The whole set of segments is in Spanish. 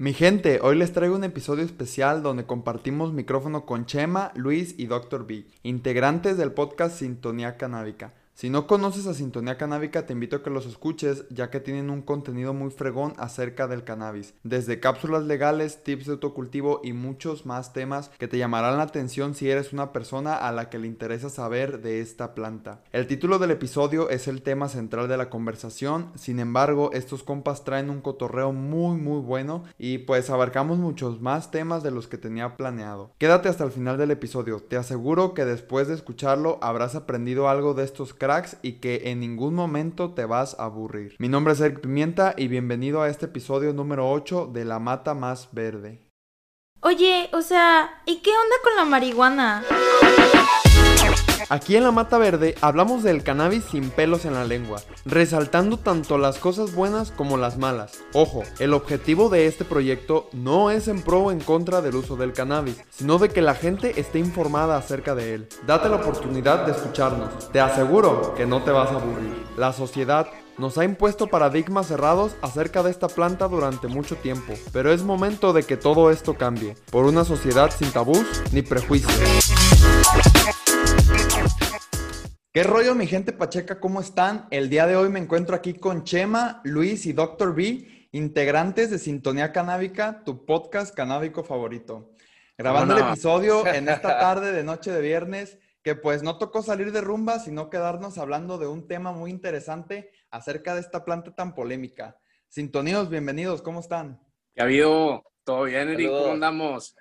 Mi gente, hoy les traigo un episodio especial donde compartimos micrófono con Chema, Luis y Dr. B, integrantes del podcast Sintonía Canábica. Si no conoces a Sintonía Canábica, te invito a que los escuches, ya que tienen un contenido muy fregón acerca del cannabis. Desde cápsulas legales, tips de autocultivo y muchos más temas que te llamarán la atención si eres una persona a la que le interesa saber de esta planta. El título del episodio es el tema central de la conversación, sin embargo, estos compas traen un cotorreo muy muy bueno y pues abarcamos muchos más temas de los que tenía planeado. Quédate hasta el final del episodio, te aseguro que después de escucharlo habrás aprendido algo de estos cracks y que en ningún momento te vas a aburrir. Mi nombre es Eric Pimienta y bienvenido a este episodio número 8 de La Mata Más Verde. Oye, o sea, ¿y qué onda con la marihuana? Aquí en la Mata Verde hablamos del cannabis sin pelos en la lengua, resaltando tanto las cosas buenas como las malas. Ojo, el objetivo de este proyecto no es en pro o en contra del uso del cannabis, sino de que la gente esté informada acerca de él. Date la oportunidad de escucharnos, te aseguro que no te vas a aburrir. La sociedad nos ha impuesto paradigmas cerrados acerca de esta planta durante mucho tiempo, pero es momento de que todo esto cambie, por una sociedad sin tabús ni prejuicios. ¿Qué rollo mi gente pacheca? ¿Cómo están? El día de hoy me encuentro aquí con Chema, Luis y Dr. B, integrantes de Sintonía Canábica, tu podcast canábico favorito. Grabando el episodio en esta tarde de noche de viernes, que pues no tocó salir de rumba, sino quedarnos hablando de un tema muy interesante acerca de esta planta tan polémica. Sintoníos, bienvenidos, ¿cómo están? ¿Qué ha habido? ¿Todo bien, Eric? ¿Cómo andamos?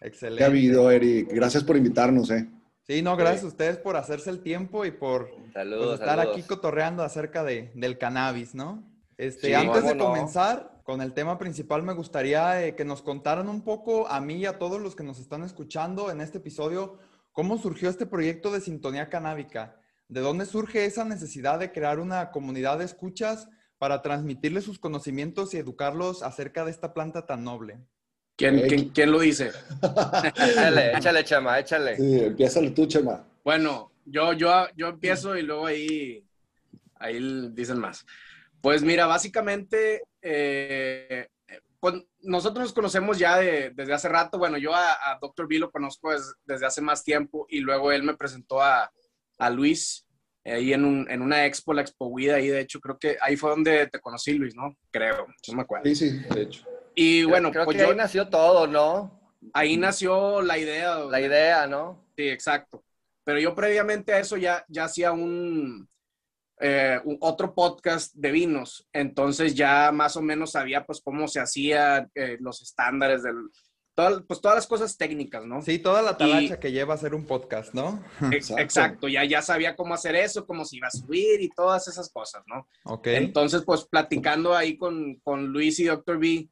Excelente. ¿Qué ha habido, Eric? Gracias por invitarnos, eh. Sí, no, gracias a ustedes por hacerse el tiempo y por pues, estar aquí cotorreando acerca de, del cannabis, ¿no? Este, antes de comenzar con el tema principal, me gustaría eh, que nos contaran un poco a mí y a todos los que nos están escuchando en este episodio, cómo surgió este proyecto de Sintonía Canábica. ¿De dónde surge esa necesidad de crear una comunidad de escuchas para transmitirles sus conocimientos y educarlos acerca de esta planta tan noble? ¿Quién, lo dice? échale, échale, Chema, échale. Sí, empieza tú, Chema. Bueno, yo, yo, yo empiezo y luego ahí, ahí dicen más. Pues mira, básicamente, eh, pues nosotros nos conocemos ya desde hace rato. Bueno, yo a, Dr. B lo conozco desde hace más tiempo y luego él me presentó a, a Luis ahí en, un, en, una expo, la Expo Vida, ahí de hecho creo que ahí fue donde te conocí, Luis, ¿no? Creo, no me acuerdo. Sí, sí, de hecho. Y bueno, creo, pues que ahí nació todo, ¿no? Ahí nació la idea. La idea, ¿no? Sí, exacto. Pero yo previamente a eso ya, ya hacía un, eh, otro podcast de vinos. Entonces ya más o menos sabía pues cómo se hacía eh, los estándares del... pues todas las cosas técnicas, ¿no? Sí, toda la talacha que lleva a hacer un podcast, ¿no? Exacto. exacto, ya, ya sabía cómo hacer eso, cómo se iba a subir y todas esas cosas, ¿no? Ok. Entonces, pues platicando ahí con, con Luis y Dr. B,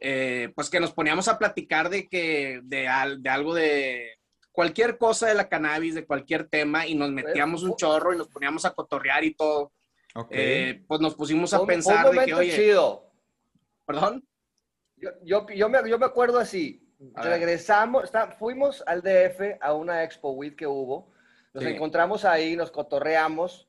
eh, pues que nos poníamos a platicar de que, de, de, algo de cualquier cosa de la cannabis, de cualquier tema, y nos metíamos un chorro y nos poníamos a cotorrear y todo. Eh, pues nos pusimos a pensar de que, oye... chido. ¿Perdón? Yo, yo, yo, me, yo me acuerdo así, regresamos, está, fuimos al DF a una Expo WIT que hubo, nos encontramos ahí, nos cotorreamos,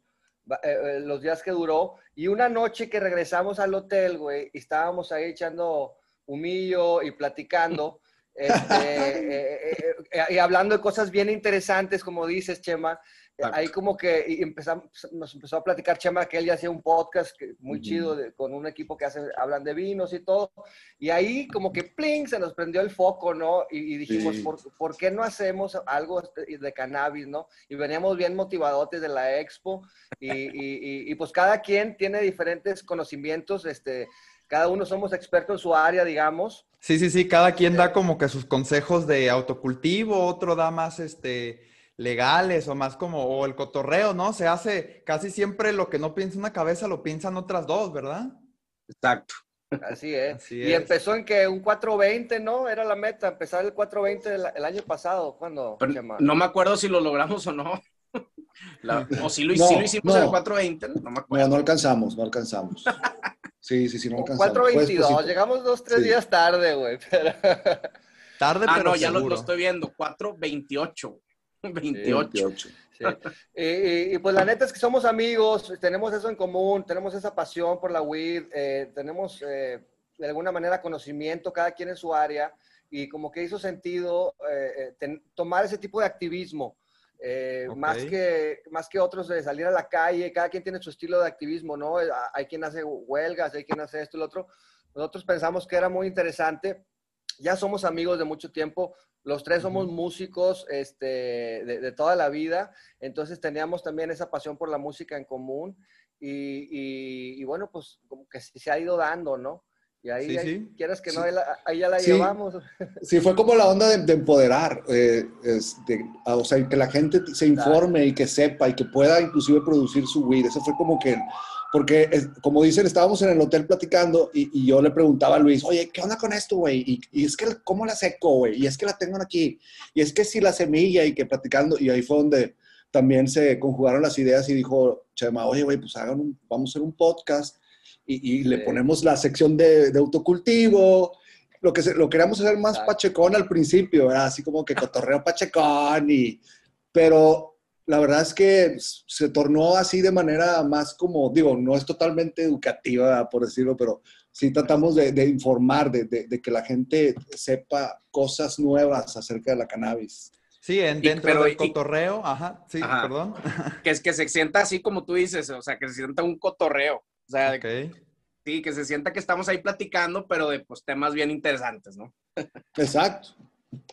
eh, los días que duró, y una noche que regresamos al hotel, güey, y estábamos ahí echando humillo y platicando. Este, eh, eh, eh, y hablando de cosas bien interesantes, como dices, Chema, ahí como que empezamos, nos empezó a platicar Chema que él ya hacía un podcast muy chido con un equipo que hace, hablan de vinos y todo, y ahí como que pling, se nos prendió el foco, ¿no? Y, dijimos, ¿por, qué no hacemos algo de cannabis, ¿no? Y veníamos bien motivadotes de la expo, y, y, y pues cada quien tiene diferentes conocimientos, este, cada uno somos expertos en su área, digamos. Sí, sí, sí, cada quien da como que sus consejos de autocultivo, otro da más este legales o más como o el cotorreo, ¿no? Se hace casi siempre lo que no piensa una cabeza lo piensan otras dos, ¿verdad? Exacto. Así es. y empezó en que un 420, ¿no? Era la meta, empezar el 420 el, año pasado, cuando No me acuerdo si lo logramos o no. o si lo, hicimos en el 420, no me acuerdo. No, no alcanzamos, no alcanzamos. Sí, sí, sí, no alcanzamos. 4.22, pues, llegamos dos, tres días tarde, güey. Tarde, ah, pero no, ya lo, estoy viendo, 4.28. 28. Y, pues la neta es que somos amigos, tenemos eso en común, tenemos esa pasión por la weed, eh, tenemos eh, de alguna manera conocimiento, cada quien en su área, y como que hizo sentido eh, eh, tomar ese tipo de activismo. Eh, más, que, más que otros de salir a la calle, cada quien tiene su estilo de activismo, ¿no? Hay quien hace huelgas, hay quien hace esto y lo otro. Nosotros pensamos que era muy interesante. Ya somos amigos de mucho tiempo, los tres somos músicos este, de, toda la vida, entonces teníamos también esa pasión por la música en común y, bueno, pues como que se ha ido dando, ¿no? Y ahí, quieres que no, ahí, ya la llevamos. Sí, fue como la onda de, empoderar, eh, o sea, que la gente se informe y que sepa y que pueda inclusive producir su weed. Eso fue como que, porque como dicen, estábamos en el hotel platicando y, yo le preguntaba a Luis, oye, ¿qué onda con esto, güey? Y, y, es que, ¿cómo la seco, güey? Y es que la tengo aquí. Y es que si la semilla y que platicando, y ahí fue donde también se conjugaron las ideas y dijo Chema, oye, güey, pues hagan un, vamos a hacer un podcast y, le ponemos la sección de, autocultivo. Lo que lo queríamos hacer más pachecón al principio, ¿verdad? Así como que cotorreo pachecón y... Pero la verdad es que se tornó así de manera más como, digo, no es totalmente educativa, por decirlo, pero sí tratamos de, informar, de, de, que la gente sepa cosas nuevas acerca de la cannabis. Sí, en, dentro del cotorreo, ajá, sí, perdón. Que es que se sienta así como tú dices, o sea, que se sienta un cotorreo. O sea, sí, que se sienta que estamos ahí platicando, pero de pues, temas bien interesantes, ¿no? Exacto.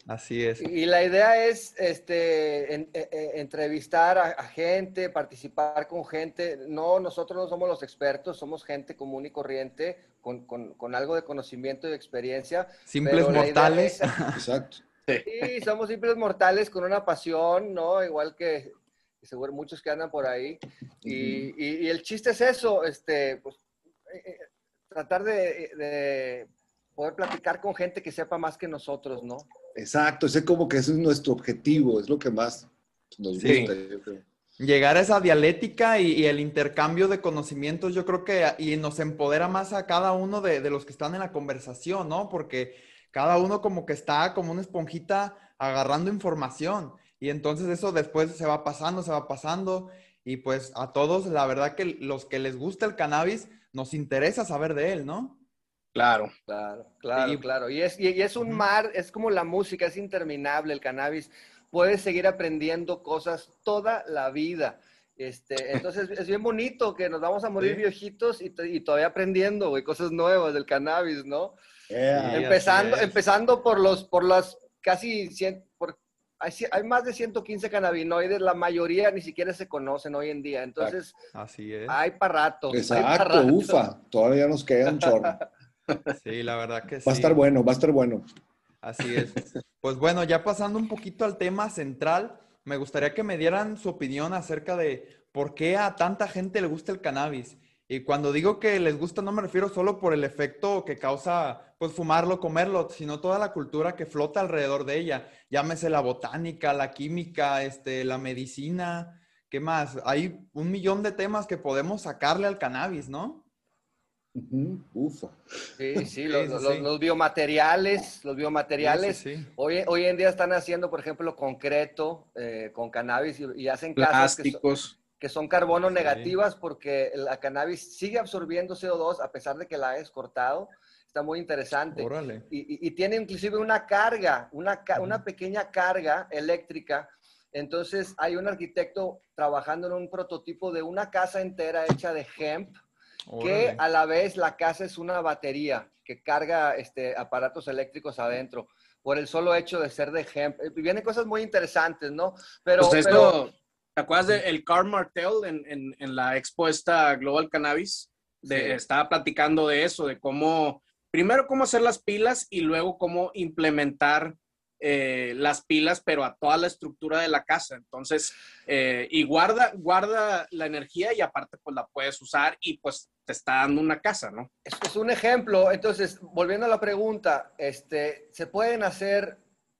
Así es. Y la idea es este, e, e, entrevistar a, gente, participar con gente. No, nosotros no somos los expertos, somos gente común y corriente, con, con, con algo de conocimiento y experiencia. Simples mortales. Exacto. Sí, somos simples mortales con una pasión, ¿no? Igual que seguro muchos que andan por ahí. Y, y, el chiste es eso, este, pues, eh, eh, tratar de, de, poder platicar con gente que sepa más que nosotros, ¿no? Exacto, ese como que ese es nuestro objetivo, es lo que más nos gusta, yo creo. Llegar a esa dialéctica y, el intercambio de conocimientos, yo creo que y nos empodera más a cada uno de, de los que están en la conversación, ¿no? Porque cada uno como que está como una esponjita agarrando información y entonces eso después se va pasando, se va pasando y pues a todos la verdad que los que les gusta el cannabis nos interesa saber de él, ¿no? Claro. Claro, claro, claro. Y es, y, es un mar, es como la música, es interminable el cannabis. Puedes seguir aprendiendo cosas toda la vida. Este, entonces es bien bonito que nos vamos a morir viejitos y, y, todavía aprendiendo, güey, cosas nuevas del cannabis, ¿no? empezando, empezando por los, por las casi 100, por, hay, hay, más de 115 cannabinoides, la mayoría ni siquiera se conocen hoy en día. Entonces, Así es. hay para rato. Exacto, ufa, todavía nos queda un chorro. Sí, la verdad que sí. Va a estar bueno, va a estar bueno. Así es. Pues bueno, ya pasando un poquito al tema central, me gustaría que me dieran su opinión acerca de por qué a tanta gente le gusta el cannabis. Y cuando digo que les gusta, no me refiero solo por el efecto que causa, pues, fumarlo, comerlo, sino toda la cultura que flota alrededor de ella. Llámese la botánica, la química, este, la medicina, ¿qué más? Hay un millón de temas que podemos sacarle al cannabis, ¿no? Ufa. Sí, sí, los, biomateriales, los biomateriales. Hoy, hoy en día están haciendo, por ejemplo, concreto eh, con cannabis y, hacen casas Plásticos que son carbono negativas porque la cannabis sigue absorbiendo CO2 a pesar de que la hayas cortado. Está muy interesante. Y, tiene inclusive una carga, una, una pequeña carga eléctrica. Entonces hay un arquitecto trabajando en un prototipo de una casa entera hecha de hemp, que a la vez la casa es una batería que carga este, aparatos eléctricos adentro por el solo hecho de ser de hemp. Eh, vienen cosas muy interesantes, ¿no? Pero, pues pero ¿Te acuerdas del Carl Martel en, en, la expuesta Global Cannabis? De, Estaba platicando de eso, de cómo, primero cómo hacer las pilas y luego cómo implementar eh, las pilas, pero a toda la estructura de la casa. Entonces, eh, y guarda, guarda la energía y aparte pues la puedes usar y pues te está dando una casa, ¿no? Es, es un ejemplo. Entonces, volviendo a la pregunta, este, se pueden hacer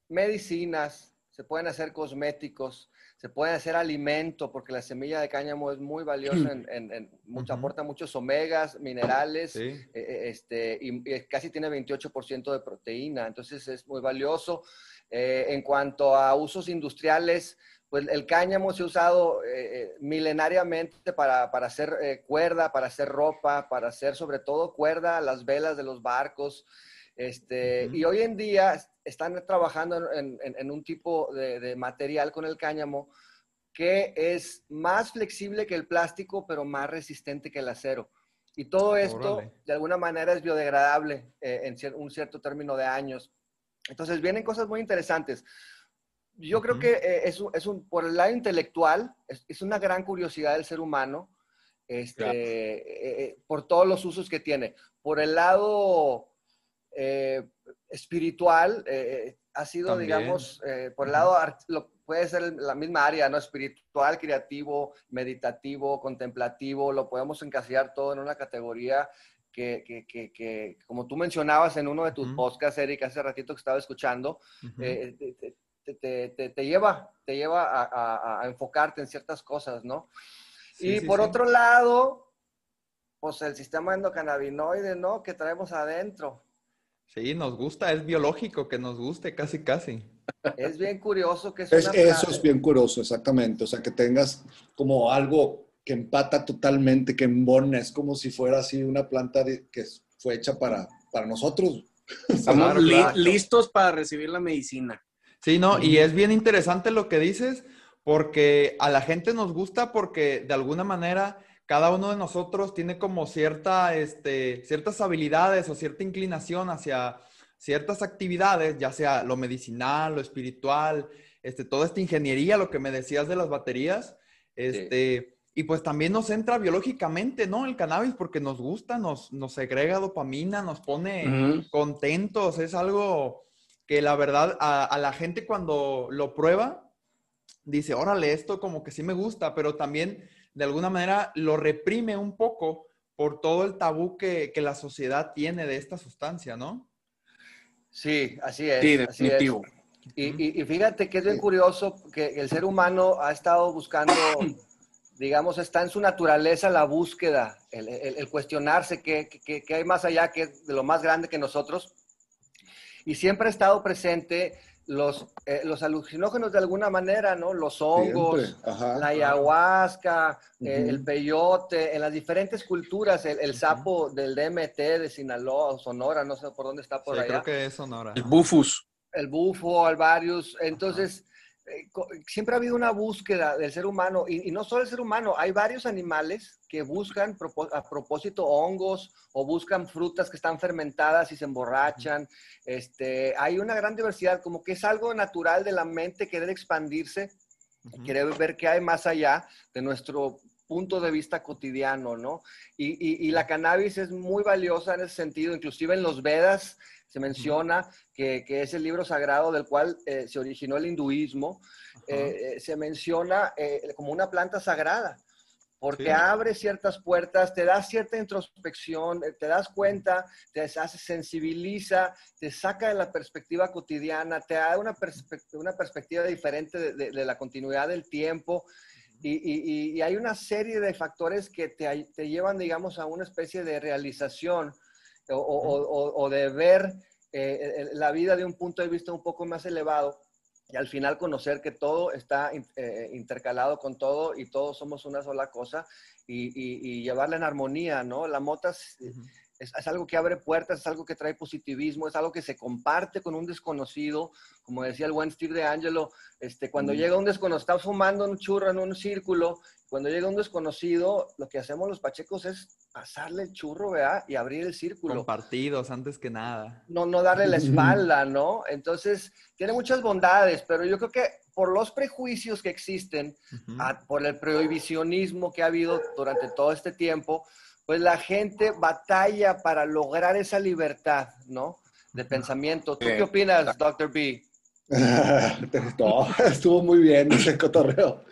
medicinas, se pueden hacer cosméticos, se puede hacer alimento porque la semilla de cáñamo es muy valiosa, en, mucho, aporta muchos omegas, minerales, eh, eh, este, y, casi tiene 28% de proteína, entonces es muy valioso. Eh, en cuanto a usos industriales, pues el cáñamo se ha usado eh, milenariamente para, hacer eh, cuerda, para hacer ropa, para hacer sobre todo cuerda, las velas de los barcos. Este, Y hoy en día están trabajando en, un tipo de, material con el cáñamo que es más flexible que el plástico, pero más resistente que el acero. Y todo esto, de alguna manera, es biodegradable en un cierto término de años. Entonces, vienen cosas muy interesantes yo creo que eh, es, un, es, un, por el lado intelectual, es, una gran curiosidad del ser humano, este, eh, eh, por todos los usos que tiene. Por el lado espiritual, ha sido, digamos, por el lado, puede ser la misma área, ¿no? Espiritual, creativo, meditativo, contemplativo, lo podemos encasillar todo en una categoría que, que, que, como tú mencionabas en uno de tus podcasts, Eric, hace ratito que estaba escuchando, te, lleva, te lleva a, enfocarte en ciertas cosas, ¿no? y por otro lado, pues el sistema endocannabinoide, ¿no? Que traemos adentro. Sí, nos gusta, es biológico que nos guste, casi, casi. Es bien curioso que es, Eso es bien curioso, exactamente. O sea, que tengas como algo que empata totalmente, que embona, es como si fuera así una planta que fue hecha para, para nosotros. Estamos listos para recibir la medicina. Sí, no, y es bien interesante lo que dices, porque a la gente nos gusta porque de alguna manera cada uno de nosotros tiene como cierta, este, ciertas habilidades o cierta inclinación hacia ciertas actividades, ya sea lo medicinal, lo espiritual, este, toda esta ingeniería, lo que me decías de las baterías, este, y pues también nos entra biológicamente, ¿no? El cannabis porque nos gusta, nos, nos segrega dopamina, nos pone contentos, es algo que la verdad a, la gente cuando lo prueba, dice, órale, esto como que sí me gusta, pero también de alguna manera lo reprime un poco por todo el tabú que, la sociedad tiene de esta sustancia, ¿no? Sí, así es. Sí, definitivo. Y, fíjate que es bien curioso que el ser humano ha estado buscando, digamos, está en su naturaleza la búsqueda, el, cuestionarse qué, hay más allá que de lo más grande que nosotros y siempre ha estado presente los, eh, los alucinógenos de alguna manera, ¿no? Los hongos, la ayahuasca, eh, el peyote, en las diferentes culturas, el, sapo del DMT de Sinaloa o Sonora, no sé por dónde está por sí, allá. creo que es Sonora. El bufus. El bufo, alvarius. Entonces, eh, siempre ha habido una búsqueda del ser humano, y, no solo el ser humano, hay varios animales que buscan a propósito hongos o buscan frutas que están fermentadas y se emborrachan. Este, hay una gran diversidad, como que es algo natural de la mente querer expandirse, querer ver qué hay más allá de nuestro punto de vista cotidiano, ¿no? Y, y, la cannabis es muy valiosa en ese sentido, inclusive en los Vedas se menciona que, que es el libro sagrado del cual eh, se originó el hinduismo, eh, eh, se menciona como una planta sagrada, porque abre ciertas puertas, te da cierta introspección, te das cuenta, te hace, sensibiliza, te saca de la perspectiva cotidiana, te da una, una perspectiva diferente de, la continuidad del tiempo. Y, y, hay una serie de factores que te, te, llevan, digamos, a una especie de realización o, de ver eh, la vida de un punto de vista un poco más elevado y al final conocer que todo está eh, intercalado con todo y todos somos una sola cosa y, llevarla en armonía, ¿no? La mota es, algo que abre puertas, es algo que trae positivismo, es algo que se comparte con un desconocido, como decía el buen Steve de Angelo, este, cuando llega un desconocido, está fumando un churro en un círculo, cuando llega un desconocido, lo que hacemos los pachecos es pasarle el churro, ¿verdad? Y abrir el círculo. Compartidos antes que nada. No, no darle la espalda, ¿no? Entonces, tiene muchas bondades, pero yo creo que por los prejuicios que existen, por el prohibicionismo que ha habido durante todo este tiempo, pues la gente batalla para lograr esa libertad, ¿no? De pensamiento. ¿Tú qué opinas, Dr. B? estuvo muy bien ese cotorreo.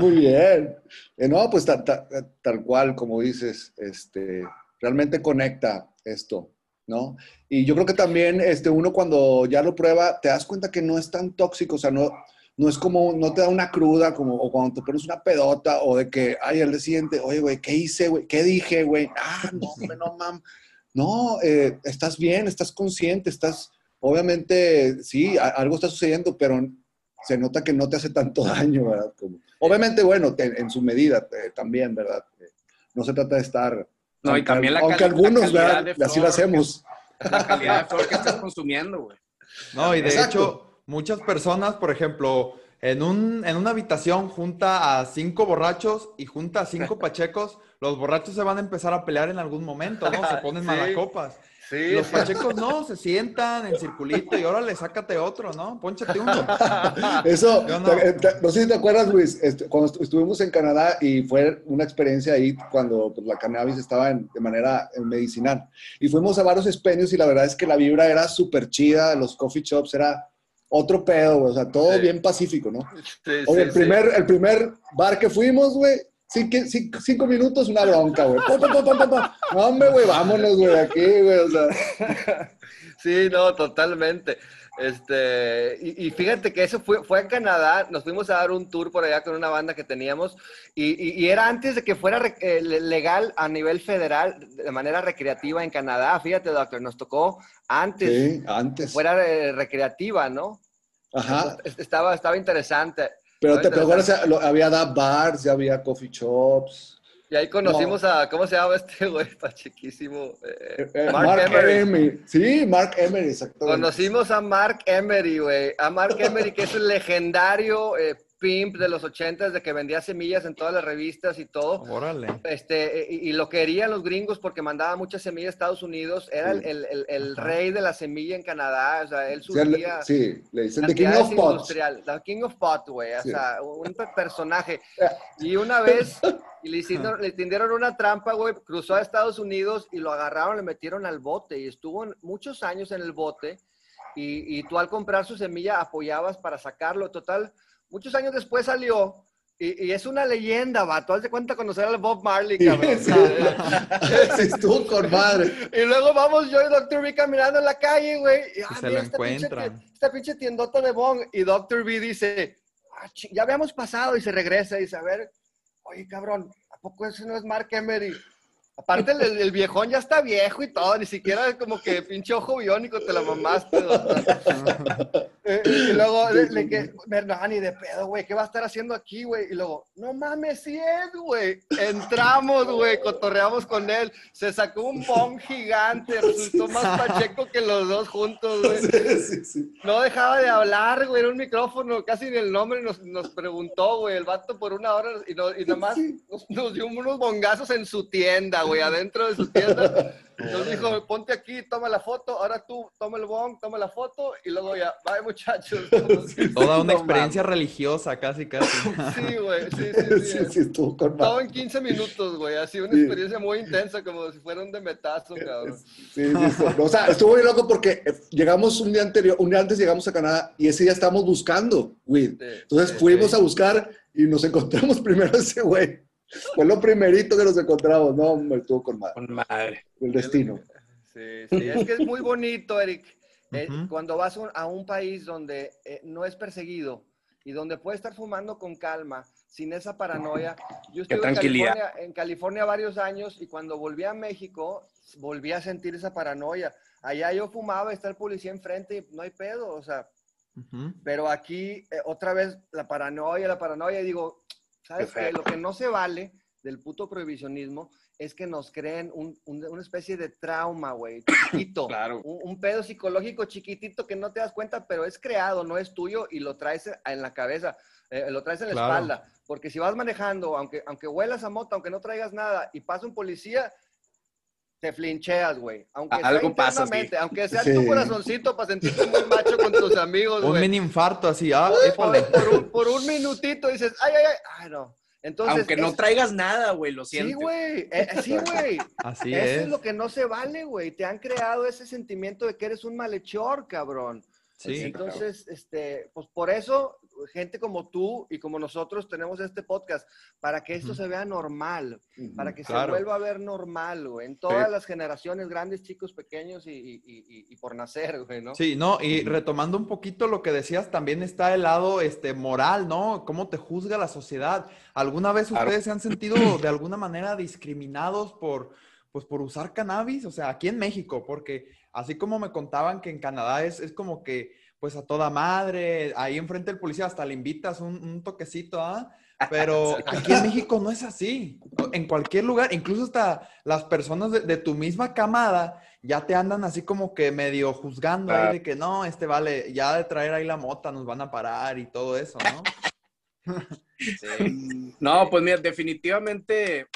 muy bien. Eh, no, pues tal, cual, como dices, este, realmente conecta esto, ¿no? Y yo creo que también este, uno cuando ya lo prueba, te das cuenta que no es tan tóxico, o sea, no, no es como, no te da una cruda, como o cuando te pones una pedota, o de que, ay, el siguiente, oye, güey, ¿qué hice, güey? ¿Qué dije, güey? Ah, no, no, mam. No, eh, estás bien, estás consciente, estás, obviamente, sí, algo está sucediendo, pero se nota que no te hace tanto daño, ¿verdad? obviamente, bueno, en su medida eh, también, ¿verdad? No se trata de estar... No, y también la Aunque algunos, ¿verdad? Así lo hacemos. La calidad de flor que estás consumiendo, güey. No, y de hecho, muchas personas, por ejemplo, en, un, en una habitación junta a cinco borrachos y junta a cinco pachecos, los borrachos se van a empezar a pelear en algún momento, ¿no? Se ponen malacopas. Los pachecos no, se sientan en circulito y órale, sácate otro, ¿no? Pónchate uno. Eso, no. sé si te acuerdas, Luis, este, cuando estuvimos en Canadá y fue una experiencia ahí cuando pues, la cannabis estaba de manera medicinal. Y fuimos a varios espeños y la verdad es que la vibra era súper chida, los coffee shops era otro pedo, o sea, todo bien pacífico, ¿no? Sí, Oye, el, primer, el primer bar que fuimos, güey, Cinco, cinco, minutos, una bronca, güey. No, hombre, güey, vámonos, güey, aquí, güey, o sea. Sí, no, totalmente. Este, y, fíjate que eso fue, fue en Canadá, nos fuimos a dar un tour por allá con una banda que teníamos y, y, era antes de que fuera eh, legal a nivel federal de manera recreativa en Canadá. Fíjate, doctor, nos tocó antes, sí, antes. fuera eh, recreativa, ¿no? Ajá. Estaba, estaba interesante. Pero te acuerdas, había bars, ya había coffee shops. Y ahí conocimos a, ¿cómo se llama este güey? Está chiquísimo. Eh, eh, Mark, Emery. Sí, Mark Emery, exactamente. Conocimos a Mark Emery, güey. A Mark Emery, que es el legendario eh, pimp de los ochentas de que vendía semillas en todas las revistas y todo. Órale. Este, y, lo querían los gringos porque mandaba muchas semillas a Estados Unidos. Era el, el, el, rey de la semilla en Canadá. O sea, él subía. Sí, le dicen The King of Pot. The King of Pot, güey. O sea, un personaje. Y una vez y le, hicieron, le tendieron una trampa, güey. Cruzó a Estados Unidos y lo agarraron, le metieron al bote. Y estuvo muchos años en el bote. Y, y tú al comprar su semilla apoyabas para sacarlo. Total muchos años después salió y, es una leyenda, vato. Haz de cuenta conocer al Bob Marley, cabrón. Sí, estuvo con madre. Y luego vamos yo y Dr. B caminando en la calle, güey. Y, ah, se lo esta encuentran. Pinche, esta pinche tiendota de Bong. Y Dr. B dice, ah, ya habíamos pasado. Y se regresa y dice, a ver, oye, cabrón, ¿a poco ese no es Mark Emery? Aparte, el, viejón ya está viejo y todo, ni siquiera como que pinche ojo biónico te la mamaste. Eh, y luego le, que, no, ni de pedo, güey, ¿qué va a estar haciendo aquí, güey? Y luego, no mames, sí es, güey. Entramos, güey, cotorreamos con él, se sacó un bong gigante, resultó más pacheco que los dos juntos, güey. Sí, sí, no dejaba de hablar, güey, era un micrófono, casi ni el nombre nos, nos preguntó, güey, el vato por una hora y, no, y nada más nos, nos dio unos bongazos en su tienda, güey, adentro de su tienda. Nos dijo, ponte aquí, toma la foto, ahora tú toma el bong, toma la foto y luego ya, bye muchachos. Toda una experiencia religiosa, casi, casi. Sí, güey, sí, sí, sí. sí, estuvo con Todo en 15 minutos, güey, así una experiencia muy intensa, como si fuera un de metazo, cabrón. Sí, sí, o sea, estuvo muy loco porque eh, llegamos un día anterior, un día antes llegamos a Canadá y ese día estábamos buscando, güey. Entonces fuimos a buscar y nos encontramos primero ese güey. Fue lo primerito que nos encontramos, no, me estuvo con madre. Con madre. El destino. Sí, sí, es que es muy bonito, Eric. Eh, cuando vas a un país donde eh, no es perseguido y donde puedes estar fumando con calma, sin esa paranoia. Yo estuve en California, en California, varios años y cuando volví a México, volví a sentir esa paranoia. Allá yo fumaba, está el policía enfrente y no hay pedo, o sea. Pero aquí, eh, otra vez, la paranoia, la paranoia, y digo, ¿Sabes qué? Lo que no se vale del puto prohibicionismo es que nos creen una especie de trauma, güey, chiquito. claro. Un, pedo psicológico chiquitito que no te das cuenta, pero es creado, no es tuyo y lo traes en la cabeza, eh, lo traes en la espalda. Porque si vas manejando, aunque, aunque huelas a moto, aunque no traigas nada y pasa un policía, te flincheas, güey. Aunque Algo pasa, aunque sea tu corazoncito para sentirte muy macho con tus amigos, güey. Un mini infarto así, ah, por, un, minutito dices, ay, ay, ay, ay, no. Entonces, Aunque no traigas nada, güey, lo siento. Sí, güey, eh, sí, güey. Así Eso es. es lo que no se vale, güey. Te han creado ese sentimiento de que eres un malhechor, cabrón. Sí, Entonces, este, pues por eso gente como tú y como nosotros tenemos este podcast, para que esto se vea normal, para que se vuelva a ver normal, güey, en todas las generaciones, grandes, chicos, pequeños y, por nacer, güey, ¿no? Sí, no, y retomando un poquito lo que decías, también está el lado este, moral, ¿no? ¿Cómo te juzga la sociedad? ¿Alguna vez ustedes se han sentido de alguna manera discriminados por, pues, por usar cannabis? O sea, aquí en México, porque así como me contaban que en Canadá es, es como que pues a toda madre, ahí enfrente del policía hasta le invitas un, toquecito, ¿ah? Pero aquí en México no es así. En cualquier lugar, incluso hasta las personas de, tu misma camada ya te andan así como que medio juzgando ahí de que no, este vale, ya de traer ahí la mota nos van a parar y todo eso, ¿no? No, pues mira, definitivamente,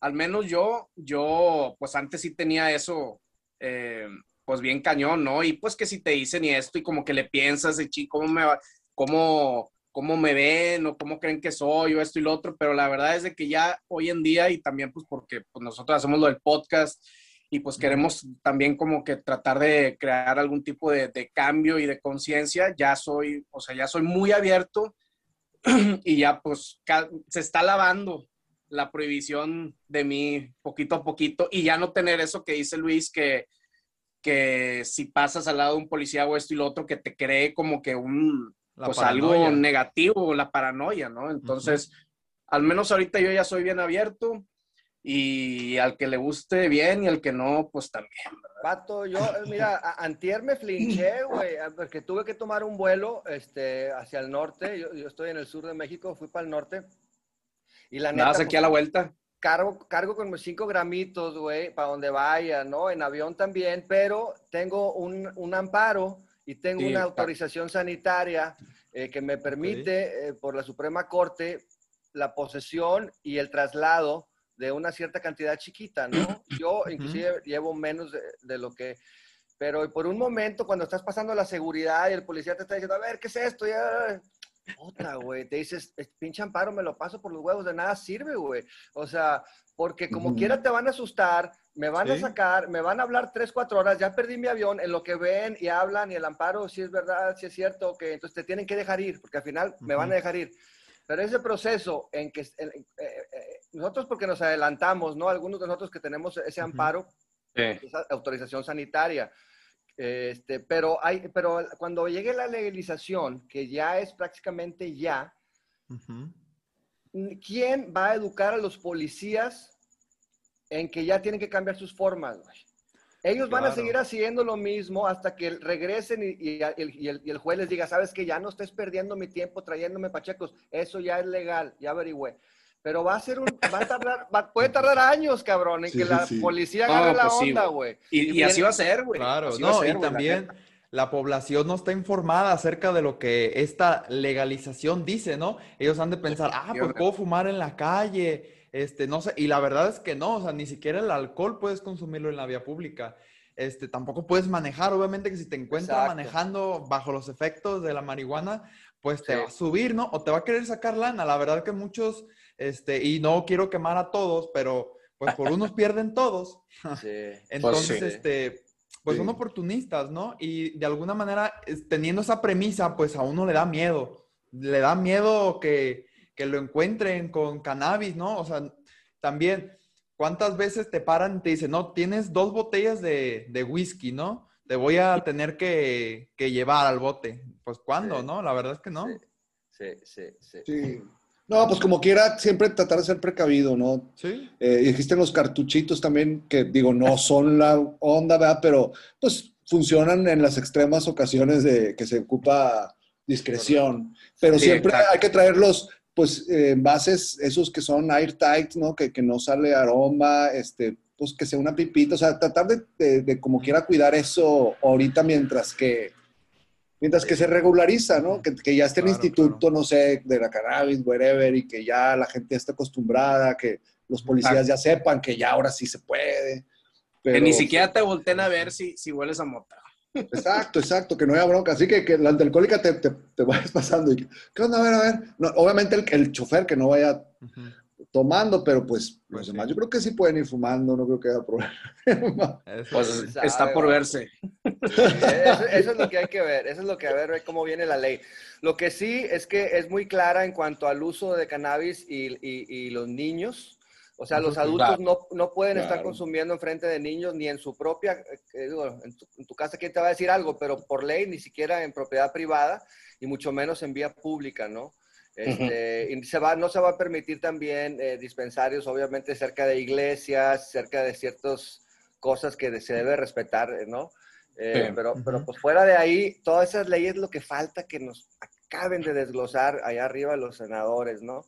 al menos yo, yo, pues antes sí tenía eso, eh, pues bien cañón, ¿no? Y pues que si te dicen y esto y como que le piensas de chico, ¿cómo me va? ¿Cómo, cómo me ven o cómo creen que soy o esto y lo otro? Pero la verdad es de que ya hoy en día y también pues porque pues, nosotros hacemos lo del podcast y pues queremos también como que tratar de crear algún tipo de, de cambio y de conciencia, ya soy, o sea, ya soy muy abierto y ya pues se está lavando la prohibición de mí poquito a poquito y ya no tener eso que dice Luis que que si pasas al lado de un policía o esto y lo otro, que te cree como que un, pues algo negativo, la paranoia, ¿no? Entonces, al menos ahorita yo ya soy bien abierto y al que le guste bien y al que no, pues también. ¿verdad? Pato, yo, eh, mira, antier me flinché, güey, porque tuve que tomar un vuelo este, hacia el norte, yo, yo estoy en el sur de México, fui para el norte. Y la neta, aquí a la vuelta cargo, cargo con mis cinco gramitos, güey, para donde vaya, ¿no? En avión también, pero tengo un, un amparo y tengo una autorización sanitaria eh, que me permite, eh, por la Suprema Corte, la posesión y el traslado de una cierta cantidad chiquita, ¿no? Yo inclusive llevo menos de, de, lo que... Pero por un momento, cuando estás pasando la seguridad y el policía te está diciendo, a ver, ¿qué es esto? Ya, otra, güey, te dices, pinche amparo, me lo paso por los huevos, de nada sirve, güey. O sea, porque como quiera te van a asustar, me van a sacar, me van a hablar tres, cuatro horas, ya perdí mi avión, en lo que ven y hablan y el amparo, si es verdad, si es cierto, que entonces te tienen que dejar ir, porque al final me van a dejar ir. Pero ese proceso en que eh, eh, nosotros porque nos adelantamos, ¿no? Algunos de nosotros que tenemos ese amparo, esa autorización sanitaria, este, pero, hay, pero cuando llegue la legalización, que ya es prácticamente ya, ¿quién va a educar a los policías en que ya tienen que cambiar sus formas? Ellos van a seguir haciendo lo mismo hasta que regresen y, el, juez les diga, sabes que ya no estés perdiendo mi tiempo trayéndome pachecos, eso ya es legal, ya averigüé. Pero va a ser un, va a tardar, puede tardar años, cabrón, en que la policía agarre la pues onda, güey. Y, así va a ser, güey. Claro, no, y también la, población no está informada acerca de lo que esta legalización dice, ¿no? Ellos han de pensar, ah, pues puedo fumar en la calle, este, no sé, y la verdad es que no, o sea, ni siquiera el alcohol puedes consumirlo en la vía pública. Este, tampoco puedes manejar, obviamente que si te encuentras manejando bajo los efectos de la marihuana, pues te va a subir, ¿no? O te va a querer sacar lana. La verdad que muchos este, y no quiero quemar a todos, pero pues por unos pierden todos. Entonces, pues este, pues son oportunistas, ¿no? Y de alguna manera, teniendo esa premisa, pues a uno le da miedo. Le da miedo que, que lo encuentren con cannabis, ¿no? O sea, también, ¿cuántas veces te paran y te dicen, no, tienes dos botellas de, de whisky, ¿no? Te voy a tener que, que llevar al bote. Pues, ¿cuándo, no? La verdad es que no. sí, sí. sí. sí. No, pues como quiera, siempre tratar de ser precavido, ¿no? Sí. Eh, existen los cartuchitos también que, digo, no son la onda, ¿verdad? Pero, pues, funcionan en las extremas ocasiones de que se ocupa discreción. Pero siempre hay que traerlos, pues, envases esos que son airtight, ¿no? Que, que, no sale aroma, este, pues, que sea una pipita. O sea, tratar de, de como quiera cuidar eso ahorita mientras que Mientras que se regulariza, ¿no? Que, que ya esté el instituto, no sé, de la cannabis, wherever, y que ya la gente esté acostumbrada, que los policías ya sepan que ya ahora sí se puede. que ni siquiera te volteen a ver si, si hueles a mota. Exacto, exacto, que no haya bronca. Así que, que la antialcohólica te, te, te, vayas pasando. Y, ¿Qué onda? A ver, a ver. No, obviamente el, el, chofer que no vaya tomando, pero pues, los pues demás yo creo que sí pueden ir fumando, no creo que haya problema. Pues está por verse. Eso, es lo que hay que ver, eso es lo que a ver cómo viene la ley. Lo que sí es que es muy clara en cuanto al uso de cannabis y, y, los niños. O sea, los adultos no, no pueden estar consumiendo en frente de niños ni en su propia, eh, en, tu, en tu casa, ¿quién te va a decir algo? Pero por ley, ni siquiera en propiedad privada y mucho menos en vía pública, ¿no? Este, y se va, no se va a permitir también eh, dispensarios, obviamente, cerca de iglesias, cerca de ciertas cosas que se debe respetar, ¿no? Eh, pero, pero pues fuera de ahí, todas esas leyes es lo que falta que nos acaben de desglosar allá arriba los senadores, ¿no?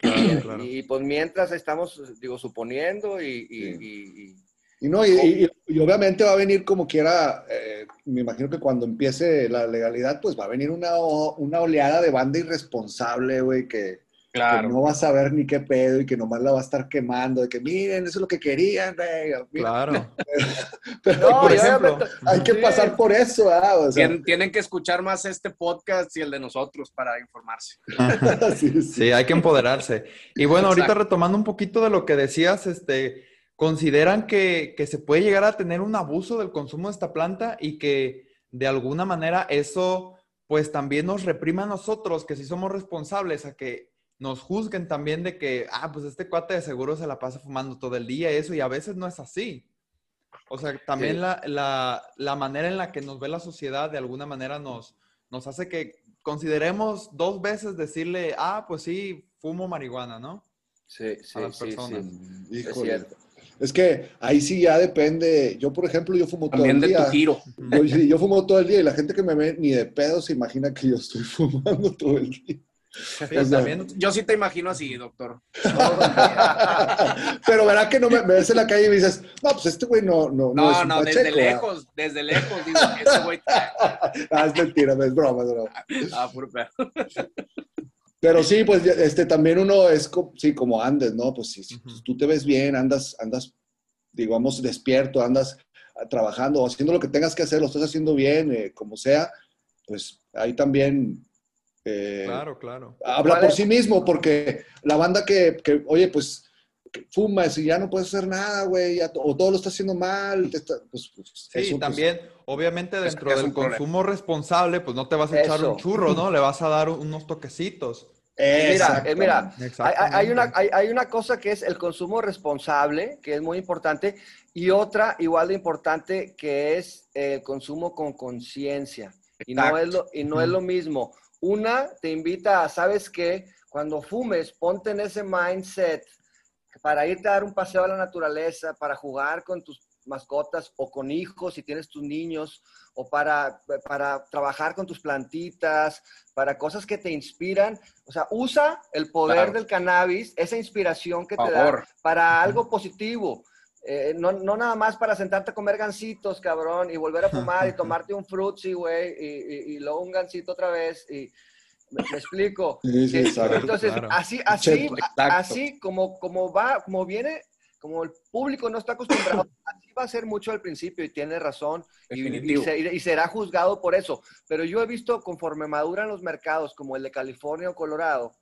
Y, pues mientras estamos, digo, suponiendo y... y, y no, y, obviamente va a venir como quiera, eh, me imagino que cuando empiece la legalidad, pues va a venir una, una oleada de banda irresponsable, güey, que, Claro. Que no vas a ver ni qué pedo y que nomás la va a estar quemando, de que miren, eso es lo que querían, Claro. Pero, por ejemplo, hay que pasar por eso, ¿ah? tienen, que escuchar más este podcast y el de nosotros para informarse. sí, hay que empoderarse. Y bueno, ahorita retomando un poquito de lo que decías, este, ¿consideran que, que se puede llegar a tener un abuso del consumo de esta planta y que de alguna manera eso pues también nos reprima a nosotros, que si somos responsables a que nos juzguen también de que, ah, pues este cuate de seguro se la pasa fumando todo el día y eso, y a veces no es así. O sea, también la, la, la, manera en la que nos ve la sociedad de alguna manera nos, nos hace que consideremos dos veces decirle, ah, pues sí, fumo marihuana, ¿no? Sí, sí, a sí, Es cierto. Es que ahí sí ya depende. Yo, por ejemplo, yo fumo todo el día. de tu giro. Yo, yo, fumo todo el día y la gente que me ve ni de pedo se imagina que yo estoy fumando todo el día. yo sí te imagino así, doctor. Pero verá que no me, ves en la calle y me dices, no, pues este güey no, no, no. No, desde lejos, desde lejos, digo, ese güey. ah, es mentira, es broma, es broma. Ah, puro Pero sí, pues este, también uno es sí, como andes, ¿no? Pues si, tú te ves bien, andas, andas, digamos, despierto, andas trabajando, haciendo lo que tengas que hacer, lo estás haciendo bien, eh, como sea, pues ahí también eh, claro, claro. Habla por sí mismo, porque la banda que, oye, pues fuma y ya no puedes hacer nada, güey, o todo lo está haciendo mal. pues, pues sí, pues, también, obviamente dentro del consumo responsable, pues no te vas a echar un churro, ¿no? Le vas a dar unos toquecitos. Mira, eh, mira hay, una, hay, una cosa que es el consumo responsable, que es muy importante, y otra igual de importante que es el consumo con conciencia. Y, no es lo, y no es lo mismo una te invita a, ¿sabes qué? Cuando fumes, ponte en ese mindset para irte a dar un paseo a la naturaleza, para jugar con tus mascotas o con hijos si tienes tus niños, o para, para trabajar con tus plantitas, para cosas que te inspiran. O sea, usa el poder del cannabis, esa inspiración que te da para algo positivo. Eh, no, no, nada más para sentarte a comer gancitos, cabrón, y volver a fumar y tomarte un frutzi, güey, y, y, luego un gancito otra vez. Y me, explico. Entonces, así, así, así como, como va, como viene, como el público no está acostumbrado, así va a ser mucho al principio y tiene razón y, y, será juzgado por eso. Pero yo he visto conforme maduran los mercados como el de California o Colorado,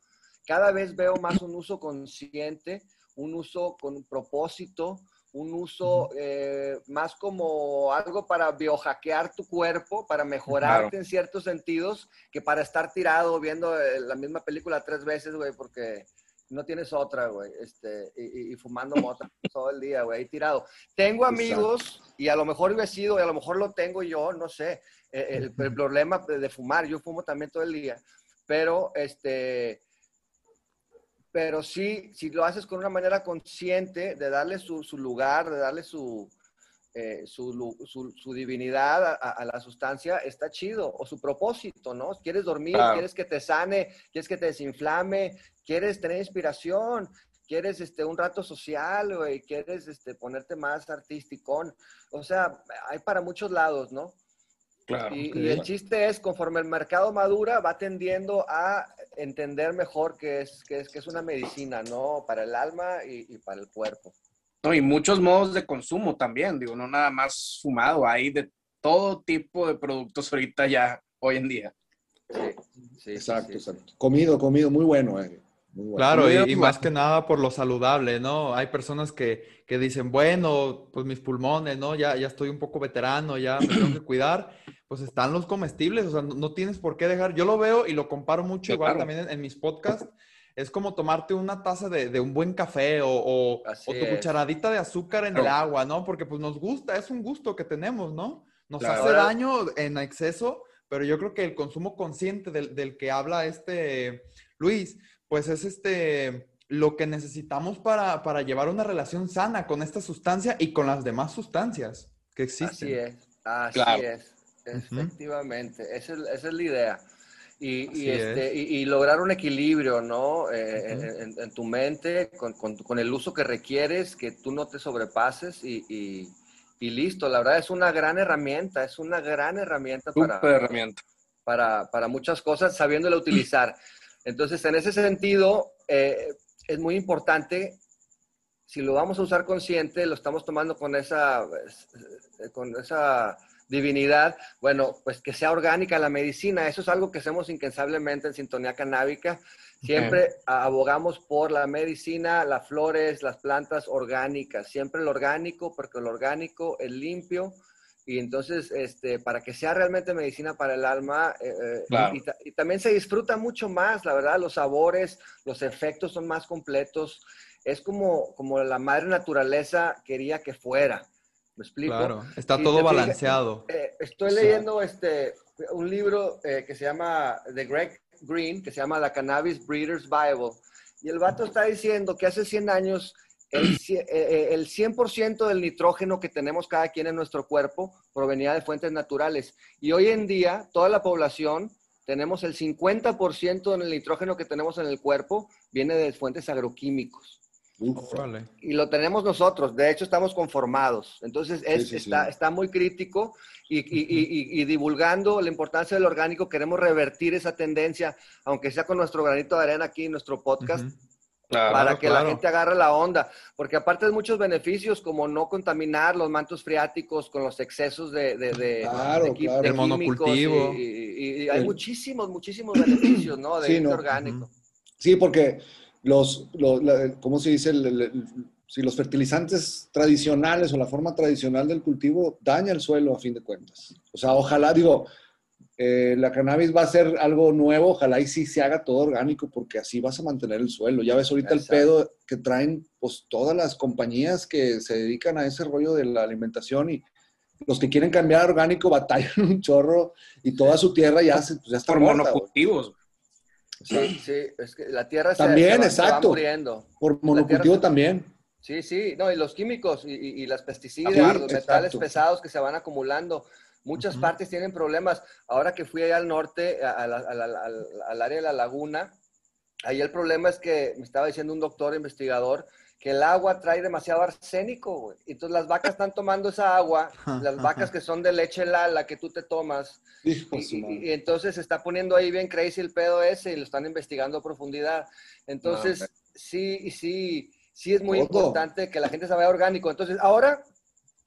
cada vez veo más un uso consciente, un uso con un propósito, un uso eh, más como algo para biohackear tu cuerpo, para mejorarte en ciertos sentidos, que para estar tirado viendo eh, la misma película tres veces, güey, porque no tienes otra, güey, este, y, fumando mota todo el día, güey, ahí tirado. Tengo amigos, y a lo mejor he sido, y a lo mejor lo tengo yo, no sé, eh, el, el problema de fumar, yo fumo también todo el día, pero, este, pero sí, si lo haces con una manera consciente de darle su, lugar, de darle su, eh, su, divinidad a, la sustancia, está chido. O su propósito, ¿no? Quieres dormir, quieres que te sane, quieres que te desinflame, quieres tener inspiración, quieres este, un rato social, güey, quieres este, ponerte más artístico. O sea, hay para muchos lados, ¿no? y, el chiste es, conforme el mercado madura, va tendiendo a entender mejor que es, que es, que es una medicina, ¿no? Para el alma y, para el cuerpo. No, y muchos modos de consumo también, digo, no nada más fumado, hay de todo tipo de productos ahorita ya, hoy en día. Sí, exacto, exacto. Comido, comido, muy bueno, eh. Claro, y, más que nada por lo saludable, ¿no? Hay personas que, que, dicen, bueno, pues mis pulmones, ¿no? Ya, ya estoy un poco veterano, ya me tengo que cuidar. Pues están los comestibles, o sea, no, tienes por qué dejar. Yo lo veo y lo comparo mucho igual también en, mis podcasts. Es como tomarte una taza de, de un buen café o, o, tu cucharadita de azúcar en el agua, ¿no? Porque pues nos gusta, es un gusto que tenemos, ¿no? Nos hace daño en exceso, pero yo creo que el consumo consciente del, del que habla este Luis, pues es este lo que necesitamos para, llevar una relación sana con esta sustancia y con las demás sustancias que existen. Así es. Así es, efectivamente, esa, es, la idea. Y, este, y, lograr un equilibrio, ¿no? Eh, en, tu mente, con, con, el uso que requieres, que tú no te sobrepases y, listo. La verdad es una gran herramienta, es una gran herramienta para, herramienta. Para, para, muchas cosas, sabiéndola utilizar. Entonces, en ese sentido, eh, es muy importante si lo vamos a usar consciente, lo estamos tomando con esa, eh, con esa divinidad, bueno, pues que sea orgánica la medicina. Eso es algo que hacemos incansablemente en Sintonía Canábica. Siempre abogamos por la medicina, las flores, las plantas orgánicas. Siempre lo orgánico, porque lo orgánico es limpio. Y entonces, este, para que sea realmente medicina para el alma, eh, eh, y, también se disfruta mucho más, la verdad, los sabores, los efectos son más completos es como, como la madre naturaleza quería que fuera. ¿Me explico? Claro, está todo balanceado. Eh, estoy leyendo este, un libro eh, que se llama, de Greg Green, que se llama La Cannabis Breeder's Bible. Y el vato está diciendo que hace 100 años el, eh, el 100% del nitrógeno que tenemos cada quien en nuestro cuerpo provenía de fuentes naturales. Y hoy en día, toda la población, tenemos el 50% del nitrógeno que tenemos en el cuerpo, viene de fuentes agroquímicos. Y lo tenemos nosotros, de hecho estamos conformados. Entonces está, está, muy crítico y, divulgando la importancia del orgánico, queremos revertir esa tendencia, aunque sea con nuestro granito de arena aquí en nuestro podcast. para que la gente agarre la onda, porque aparte de muchos beneficios como no contaminar los mantos freáticos con los excesos de, de, de, monocultivo. Y, hay muchísimos, muchísimos beneficios, ¿no? De este orgánico. Sí, porque los, ¿cómo se dice? si los fertilizantes tradicionales o la forma tradicional del cultivo daña el suelo a fin de cuentas. O sea, ojalá, digo, eh, la cannabis va a ser algo nuevo, ojalá y sí se haga todo orgánico porque así vas a mantener el suelo. Ya ves ahorita el pedo que traen pues todas las compañías que se dedican a ese rollo de la alimentación y los que quieren cambiar a orgánico batallan un chorro y toda su tierra ya, se, pues, ya está Por monocultivos. Sí, sí, es que la tierra también, exacto. muriendo. Por monocultivo también. Sí, sí, no, y los químicos y, las pesticidas, los metales pesados que se van acumulando. Muchas partes tienen problemas. Ahora que fui allá al norte, al, área de la laguna, ahí el problema es que me estaba diciendo un doctor investigador que el agua trae demasiado arsénico, güey. Entonces las vacas están tomando esa agua, las vacas que son de leche lala que tú te tomas, y, entonces se está poniendo ahí bien crazy el pedo ese y lo están investigando a profundidad. Entonces, sí, sí, sí es muy importante que la gente se vea orgánico. Entonces, ahora,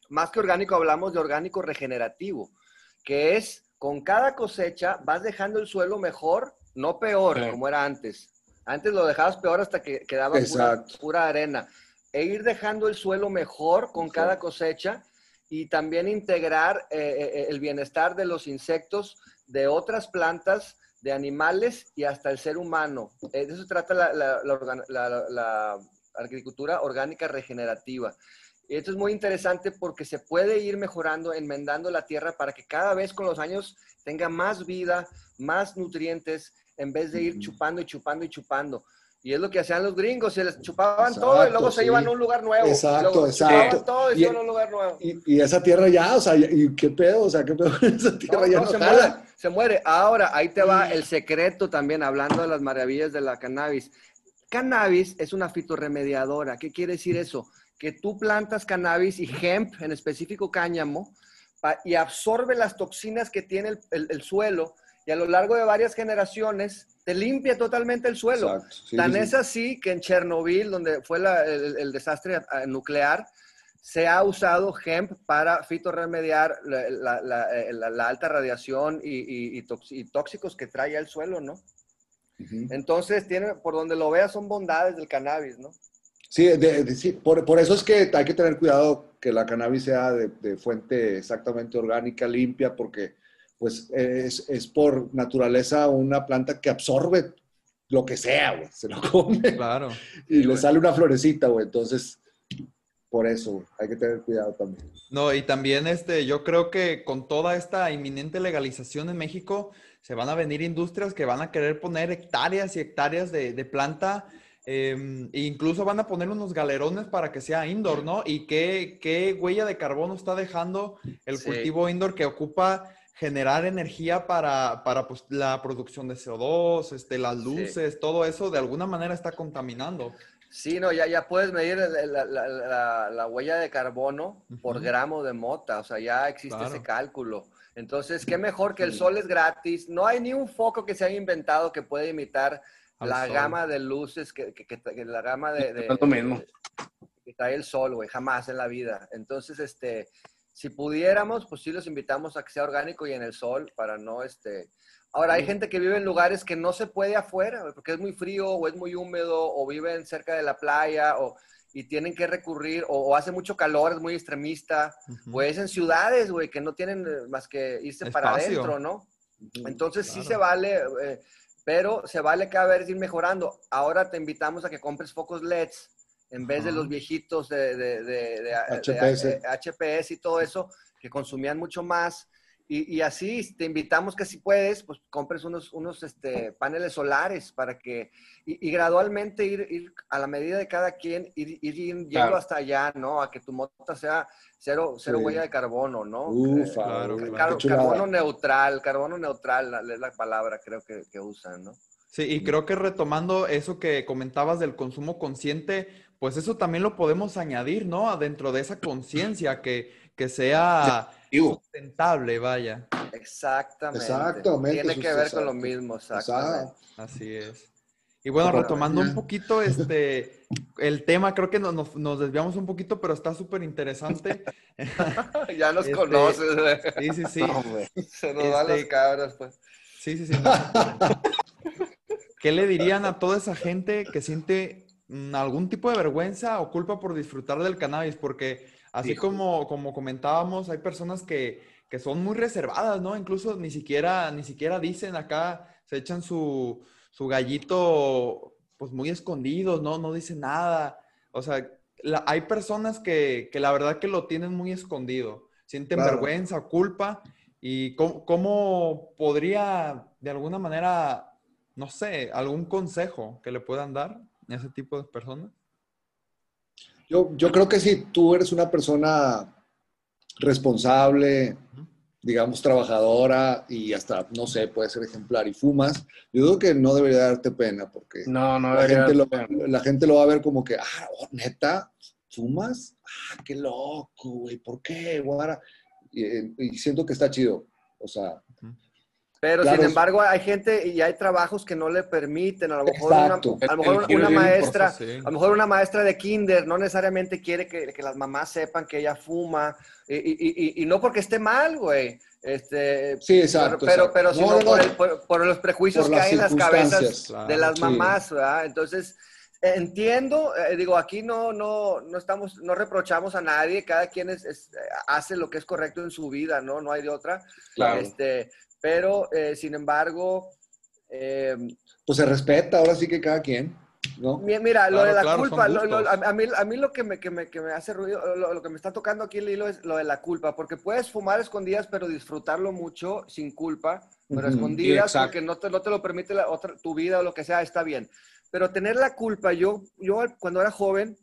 más que orgánico, hablamos de orgánico regenerativo, que es con cada cosecha vas dejando el suelo mejor, no peor, como era antes. Antes lo dejabas peor hasta que quedaba pura, arena. E ir dejando el suelo mejor con cada cosecha y también integrar eh, eh, eh, el bienestar de los insectos, de otras plantas, de animales y hasta el ser humano. De eso se trata la, agricultura orgánica regenerativa. Y esto es muy interesante porque se puede ir mejorando, enmendando la tierra para que cada vez con los años tenga más vida, más nutrientes, en vez de ir chupando y chupando y chupando. Y es lo que hacían los gringos, se les chupaban todo y luego se iban a un lugar nuevo. Exacto, exacto. todo y, se iban a un lugar nuevo. Y, esa tierra ya, o sea, ¿y qué pedo? O sea, ¿qué pedo? Esa tierra ya no, se muere, se muere. Ahora, ahí te va el secreto también, hablando de las maravillas de la cannabis. Cannabis es una fitorremediadora. ¿Qué quiere decir eso? Que tú plantas cannabis y hemp, en específico cáñamo, y absorbe las toxinas que tiene el suelo y a lo largo de varias generaciones te limpia totalmente el suelo. Tan es así que en Chernobyl, donde fue el, desastre nuclear, se ha usado hemp para fitorremediar la, la, alta radiación y, tóxicos que trae el suelo, ¿no? Entonces, tiene, por donde lo veas, son bondades del cannabis, ¿no? Sí, sí por, por, eso es que hay que tener cuidado que la cannabis sea de, fuente exactamente orgánica, limpia, porque pues es, es, por naturaleza una planta que absorbe lo que sea, güey, se lo come. Claro. Y le sale una florecita, güey. Entonces, por eso, hay que tener cuidado también. No, y también este, yo creo que con toda esta inminente legalización en México, se van a venir industrias que van a querer poner hectáreas y hectáreas de, de planta Em, e incluso van a poner unos galerones para que sea indoor, ¿no? Y qué, qué huella de carbono está dejando el cultivo indoor que ocupa generar energía para, para pues, la producción de CO2, este, las luces, todo eso de alguna manera está contaminando. Sí, no, ya, ya puedes medir la, la, la, huella de carbono por gramo de mota, o sea, ya existe ese cálculo. Entonces, qué mejor que el sol es gratis, no hay ni un foco que se haya inventado que pueda imitar la gama de luces, que, que, la gama de, de, que trae el sol, güey, jamás en la vida. Entonces, este, si pudiéramos, pues sí los invitamos a que sea orgánico y en el sol para no, este... Ahora, hay gente que vive en lugares que no se puede afuera, porque es muy frío o es muy húmedo o viven cerca de la playa o y tienen que recurrir, o, hace mucho calor, es muy extremista, pues en ciudades, güey, que no tienen eh, más que irse para adentro, ¿no? Entonces sí se vale, eh, pero se vale cada vez ir mejorando. Ahora te invitamos a que compres focos LEDs en vez de los viejitos de, de, de, HPS. y todo eso, que consumían mucho más. Y, y, así te invitamos que si puedes, pues compres unos, unos este, paneles solares para que, y, gradualmente ir, ir, a la medida de cada quien, ir, ir yendo hasta allá, ¿no? A que tu moto sea cero, cero huella de carbono, ¿no? Uf, claro, carbono neutral, carbono neutral es la palabra creo que, que usan, ¿no? Sí, y creo que retomando eso que comentabas del consumo consciente, pues eso también lo podemos añadir, ¿no? Dentro de esa conciencia que, que sea sustentable, vaya. Exactamente. Exactamente. Tiene que ver con lo mismo, exactamente. Así es. Y bueno, retomando un poquito este, el tema, creo que nos, nos desviamos un poquito, pero está súper interesante. ya nos este, conoces, güey. Sí, sí, sí. Se nos dan las este, cabras, pues. Sí, sí, sí. ¿Qué le dirían a toda esa gente que siente algún tipo de vergüenza o culpa por disfrutar del cannabis? Porque así como, como comentábamos, hay personas que, que, son muy reservadas, ¿no? Incluso ni siquiera, ni siquiera dicen acá, se echan su, su gallito pues muy escondidos, ¿no? No dicen nada. O sea, hay personas que, que, la verdad que lo tienen muy escondido, sienten vergüenza, culpa. ¿Y cómo, cómo podría de alguna manera no sé, algún consejo que le puedan dar ese tipo de personas? Yo, yo creo que si tú eres una persona responsable, digamos, trabajadora y hasta, no sé, puede ser ejemplar y fumas, yo digo que no debería darte pena porque no, no la, gente lo, la gente lo va a ver como que, ah, oh, neta, ¿fumas? Ah, qué loco, güey, ¿por qué? Y, y, siento que está chido. O sea, pero sin embargo, hay gente y hay trabajos que no le permiten. A lo mejor, una, a lo mejor una, maestra, a lo mejor una maestra de kinder no necesariamente quiere que, que las mamás sepan que ella fuma. Y, y, y, no porque esté mal, güey. Este, sí, exacto. Pero, pero, sino por, los prejuicios que hay en las cabezas de las mamás, ¿verdad? Entonces, entiendo, eh, digo, aquí no, no, no estamos, no reprochamos a nadie, cada quien es, hace lo que es correcto en su vida, ¿no? No hay de otra. Claro. Este, pero, eh, sin embargo... Eh, pues se respeta, ahora sí que cada quien. ¿No? Mira, lo de la culpa, a, mí, a mí lo que me, que me, que me hace ruido, lo, que me está tocando aquí el hilo es lo de la culpa, porque puedes fumar escondidas, pero disfrutarlo mucho sin culpa, pero escondidas porque no te, no te lo permite la otra, tu vida o lo que sea, está bien. Pero tener la culpa, yo, yo cuando era joven,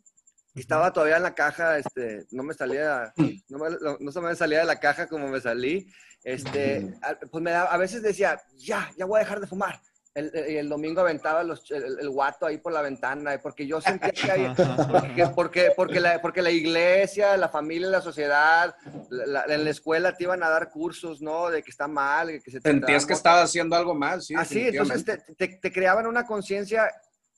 estaba todavía en la caja, este, no me salía, no, me, no se me salía de la caja como me salí, este, pues me da, a veces decía, ya, ya voy a dejar de fumar. El, el domingo aventaba los, el, guato ahí por la ventana, porque yo sentía que porque, porque, la, porque la iglesia, la familia, la sociedad, en la escuela te iban a dar cursos, ¿no? De que está mal, que se te Sentías que estabas haciendo algo mal, sí. Así, entonces te, te, creaban una conciencia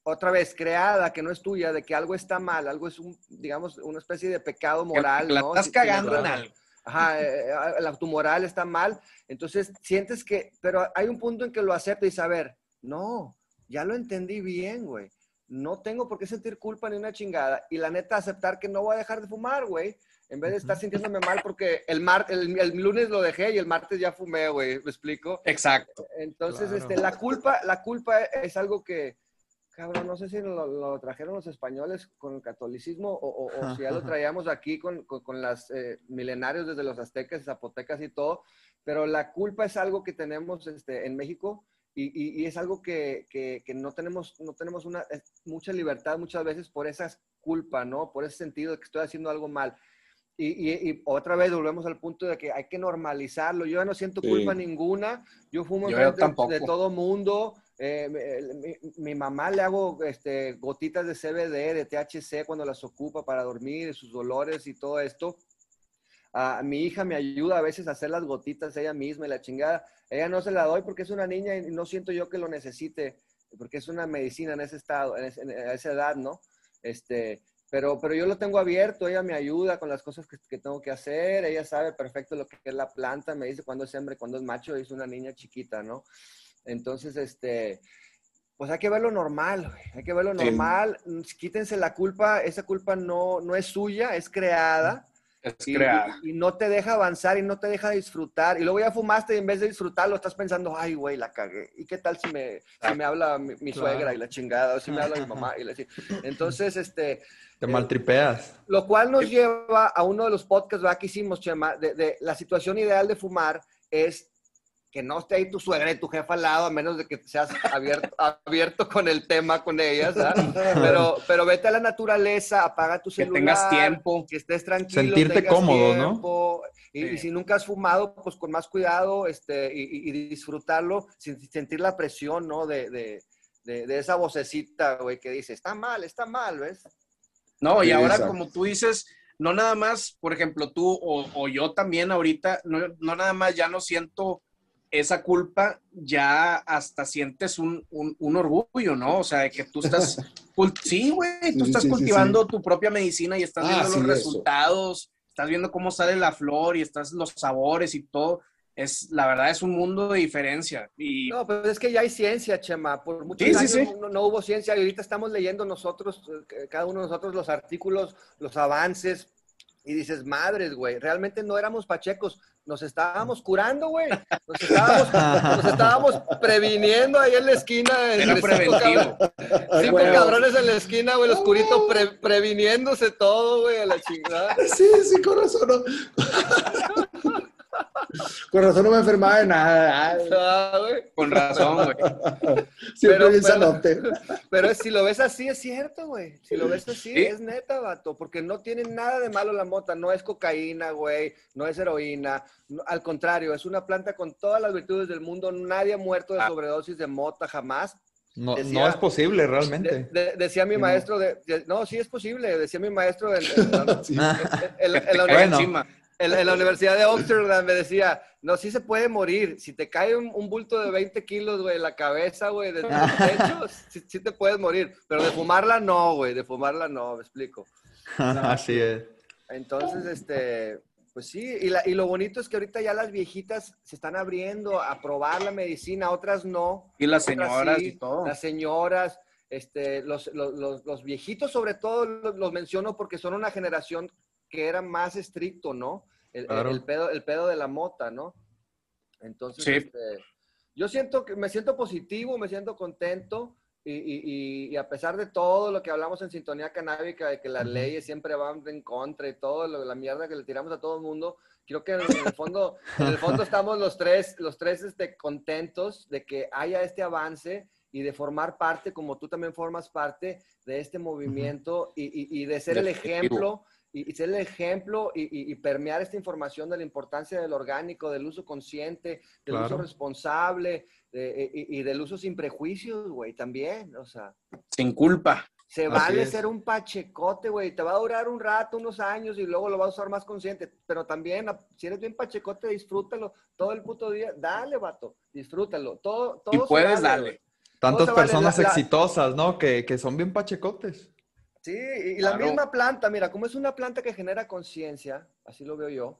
otra vez creada que no es tuya, de que algo está mal, algo es un, digamos, una especie de pecado moral. la estás cagando en algo ajá, eh, eh, tu moral está mal, entonces sientes que, pero hay un punto en que lo aceptas y dices, no, ya lo entendí bien, güey. No tengo por qué sentir culpa ni una chingada. Y la neta, aceptar que no voy a dejar de fumar, güey. En vez de estar sintiéndome mal porque el, mar, el, lunes lo dejé y el martes ya fumé, güey. ¿Me explico? Exacto. Entonces, este, la culpa, la culpa es algo que, cabrón, no sé si lo, trajeron los españoles con el catolicismo o, si ya lo traíamos aquí con, con, las eh, milenarios desde los aztecas, zapotecas y todo, pero la culpa es algo que tenemos este, en México Y, y, es algo que, que, que, no tenemos, no tenemos una, mucha libertad muchas veces por esa culpa, ¿no? Por ese sentido de que estoy haciendo algo mal. Y, y, otra vez volvemos al punto de que hay que normalizarlo. Yo ya no siento culpa ninguna. Yo fumo de, de, todo mundo. Eh, mi, mamá le hago este, gotitas de CBD, de THC cuando las ocupa para dormir, sus dolores y todo esto. Mi hija me ayuda a veces a hacer las gotitas ella misma y la chingada. Ella no se la doy porque es una niña y no siento yo que lo necesite, porque es una medicina en ese estado, en, esa edad, ¿no? Este, pero, pero yo lo tengo abierto, ella me ayuda con las cosas que, que, tengo que hacer, ella sabe perfecto lo que es la planta, me dice cuándo es hembra, cuándo es macho, es una niña chiquita, ¿no? Entonces, este, pues hay que verlo normal, hay que verlo normal, quítense la culpa, esa culpa no, no es suya, es creada. Es creada. Y, no te deja avanzar y no te deja disfrutar. Y luego ya fumaste y en vez de disfrutarlo estás pensando, ay, güey, la cagué. ¿Y qué tal si me, si me habla mi, suegra y la chingada? O si me habla mi mamá y la Entonces, este... Te maltripeas. Lo cual nos lleva a uno de los podcasts que hicimos, Chema, de, de la situación ideal de fumar es que no esté ahí tu suegra y tu jefa al lado, a menos de que seas abierto, abierto con el tema con ellas, pero, pero vete a la naturaleza, apaga tu celular. Que tengas tiempo. Que estés tranquilo. Sentirte cómodo, ¿no? Y, si nunca has fumado, pues con más cuidado este, y, disfrutarlo sin sentir la presión, ¿no? De, de, de, esa vocecita, güey, que dice, está mal, está mal, ¿ves? No, y ahora como tú dices, no nada más, por ejemplo, tú o, o yo también ahorita, no, no, nada más ya no siento esa culpa ya hasta sientes un, un, orgullo, ¿no? O sea, de que tú estás, sí, güey, tú estás cultivando tu propia medicina y estás viendo ah, los resultados, estás viendo cómo sale la flor y estás los sabores y todo. Es, la verdad es un mundo de diferencia. Y... No, pero es que ya hay ciencia, Chema. Por muchos años no, no, hubo ciencia y ahorita estamos leyendo nosotros, eh, cada uno de nosotros, los artículos, los avances, y dices, madres, güey, realmente no éramos pachecos, nos estábamos curando, güey. Nos estábamos, previniendo ahí en la esquina. Era preventivo. Cinco, cabrones en la esquina, güey, los curitos previniéndose todo, güey, a la chingada. Sí, sí, corazón. Con razón no me enfermaba de nada. Ah, Con razón, güey. Siempre pero, pero, pero, si lo ves así, es cierto, güey. Si lo ves así, es neta, vato. Porque no tiene nada de malo la mota. No es cocaína, güey. No es heroína. al contrario, es una planta con todas las virtudes del mundo. Nadie ha muerto de ah. sobredosis de mota jamás. No, no es posible realmente. decía mi maestro, de, no, sí es posible, decía mi maestro en, la, en, la Universidad de Oxford me decía, no, sí se puede morir. Si te cae un, bulto de 20 kilos, güey, en la cabeza, güey, de techo, sí, te puedes morir. Pero de fumarla no, güey, de fumarla no, me explico. Así es. Entonces, este, pues sí, y, la, y, lo bonito es que ahorita ya las viejitas se están abriendo a probar la medicina, otras no. Y las señoras y todo. Las señoras, este, los, los, los, viejitos sobre todo los menciono porque son una generación que era más estricto, ¿no? El, pedo, el pedo de la mota, ¿no? Entonces, este, yo siento que me siento positivo, me siento contento y, a pesar de todo lo que hablamos en sintonía canábica, de que las leyes siempre van en contra y todo, lo, la mierda que le tiramos a todo el mundo, creo que en, el fondo, en el fondo estamos los tres, los tres este, contentos de que haya este avance y de formar parte, como tú también formas parte de este movimiento y, y, de ser el ejemplo y, ser el ejemplo y, permear esta información de la importancia del orgánico, del uso consciente, del uso responsable y, del uso sin prejuicios, güey, también, o sea. Sin culpa. Se vale ser un pachecote, güey. Te va a durar un rato, unos años y luego lo vas a usar más consciente. Pero también, si eres bien pachecote, disfrútalo todo el puto día. Dale, vato. Disfrútalo. Todo, todo y puedes darle. Tantas personas exitosas, ¿no? Que, que, son bien pachecotes. Sí, y la misma planta, mira, como es una planta que genera conciencia, así lo veo yo,